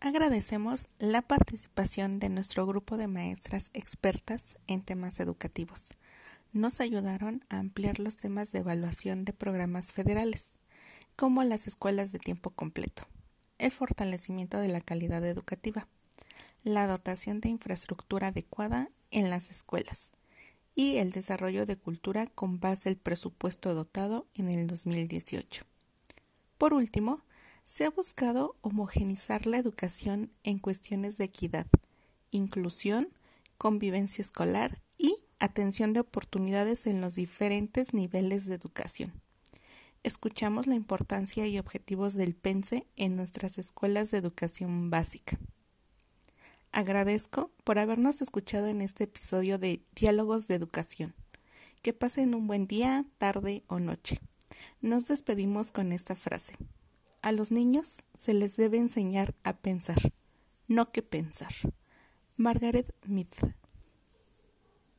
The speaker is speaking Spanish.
Agradecemos la participación de nuestro grupo de maestras expertas en temas educativos. Nos ayudaron a ampliar los temas de evaluación de programas federales, como las escuelas de tiempo completo, el fortalecimiento de la calidad educativa, la dotación de infraestructura adecuada en las escuelas y el desarrollo de cultura con base el presupuesto dotado en el 2018. Por último, se ha buscado homogenizar la educación en cuestiones de equidad, inclusión, convivencia escolar y atención de oportunidades en los diferentes niveles de educación. Escuchamos la importancia y objetivos del PENSE en nuestras escuelas de educación básica. Agradezco por habernos escuchado en este episodio de Diálogos de Educación. Que pasen un buen día, tarde o noche. Nos despedimos con esta frase. A los niños se les debe enseñar a pensar, no que pensar. Margaret Mead